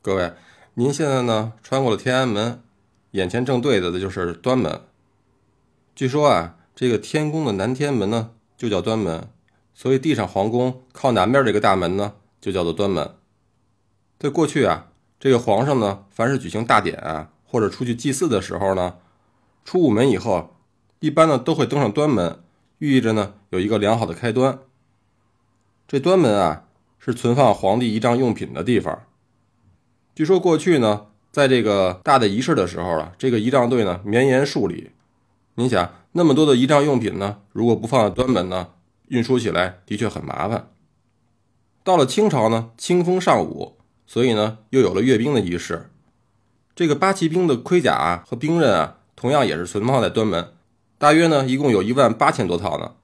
各位，您现在呢穿过了天安门，眼前正对着的就是端门。据说啊，这个天宫的南天门呢就叫端门，所以地上皇宫靠南边这个大门呢就叫做端门。在过去啊，这个皇上呢，凡是举行大典啊，或者出去祭祀的时候呢，出午门以后，一般呢都会登上端门，寓意着呢有一个良好的开端。这端门啊，是存放皇帝仪仗用品的地方。据说过去呢，在这个大的仪式的时候啊，这个仪仗队呢绵延数里。您想，那么多的仪仗用品呢，如果不放在端门呢，运输起来的确很麻烦。到了清朝呢，清风尚武，所以呢，又有了阅兵的仪式。这个八旗兵的盔甲和兵刃啊，同样也是存放在端门，大约呢，一共有一万八千多套呢。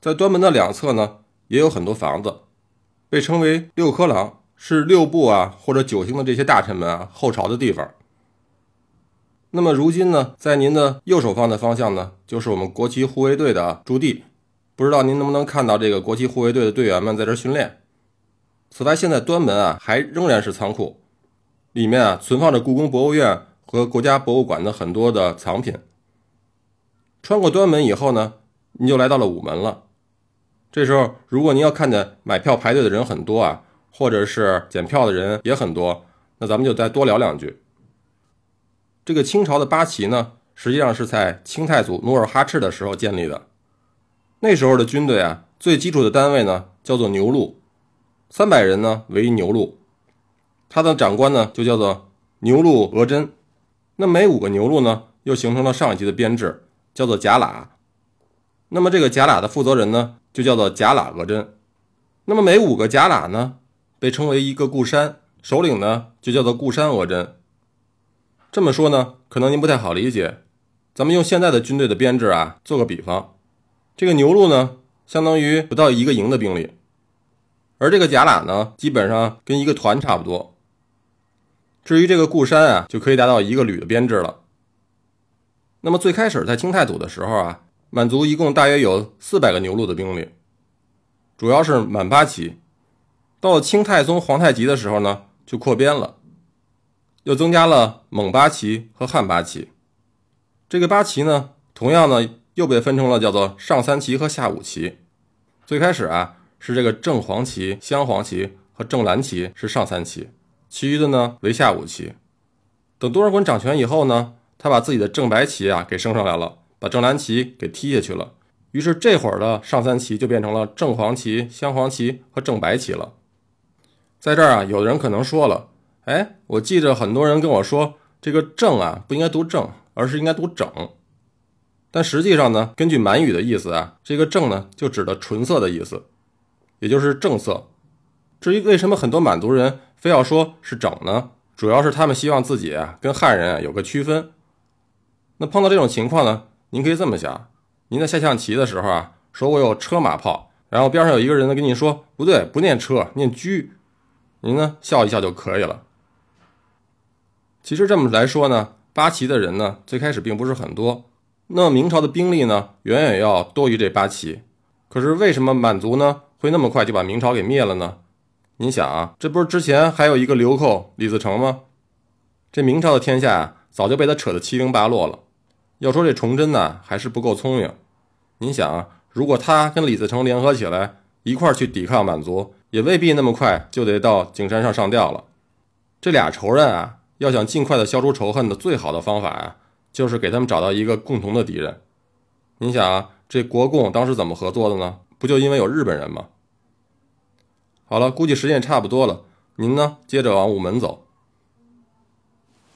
在端门的两侧呢，也有很多房子，被称为六科廊。是六部啊，或者九星的这些大臣们啊后朝的地方。那么如今呢，在您的右手方的方向呢，就是我们国旗护卫队的驻地。不知道您能不能看到这个国旗护卫队的队员们在这训练？此外，现在端门啊还仍然是仓库，里面啊存放着故宫博物院和国家博物馆的很多的藏品。穿过端门以后呢，您就来到了午门了。这时候，如果您要看见买票排队的人很多啊。或者是检票的人也很多，那咱们就再多聊两句。这个清朝的八旗呢，实际上是在清太祖努尔哈赤的时候建立的。那时候的军队啊，最基础的单位呢叫做牛录，三百人呢为一牛录，他的长官呢就叫做牛录额真。那每五个牛录呢，又形成了上一级的编制，叫做甲喇。那么这个甲喇的负责人呢，就叫做甲喇额真。那么每五个甲喇呢？被称为一个固山首领呢，就叫做固山额真。这么说呢，可能您不太好理解。咱们用现在的军队的编制啊，做个比方，这个牛录呢，相当于不到一个营的兵力，而这个甲喇呢，基本上跟一个团差不多。至于这个固山啊，就可以达到一个旅的编制了。那么最开始在清太祖的时候啊，满族一共大约有四百个牛录的兵力，主要是满八旗。到了清太宗皇太极的时候呢，就扩编了，又增加了蒙八旗和汉八旗。这个八旗呢，同样呢又被分成了叫做上三旗和下五旗。最开始啊是这个正黄旗、镶黄旗和正蓝旗是上三旗，其余的呢为下五旗。等多尔衮掌权以后呢，他把自己的正白旗啊给升上来了，把正蓝旗给踢下去了。于是这会儿的上三旗就变成了正黄旗、镶黄旗和正白旗了。在这儿啊，有的人可能说了，哎，我记着很多人跟我说，这个正啊不应该读正，而是应该读整。但实际上呢，根据满语的意思啊，这个正呢就指的纯色的意思，也就是正色。至于为什么很多满族人非要说是整呢？主要是他们希望自己啊跟汉人啊有个区分。那碰到这种情况呢，您可以这么想：您在下象棋的时候啊，说我有车马炮，然后边上有一个人呢跟你说，不对，不念车，念车。您呢笑一笑就可以了。其实这么来说呢，八旗的人呢最开始并不是很多，那么明朝的兵力呢远远要多于这八旗。可是为什么满族呢会那么快就把明朝给灭了呢？您想啊，这不是之前还有一个流寇李自成吗？这明朝的天下啊早就被他扯得七零八落了。要说这崇祯呢还是不够聪明。您想啊，如果他跟李自成联合起来一块儿去抵抗满族。也未必那么快就得到景山上上吊了。这俩仇人啊，要想尽快的消除仇恨的最好的方法啊，就是给他们找到一个共同的敌人。你想啊，这国共当时怎么合作的呢？不就因为有日本人吗？好了，估计时间差不多了，您呢接着往午门走。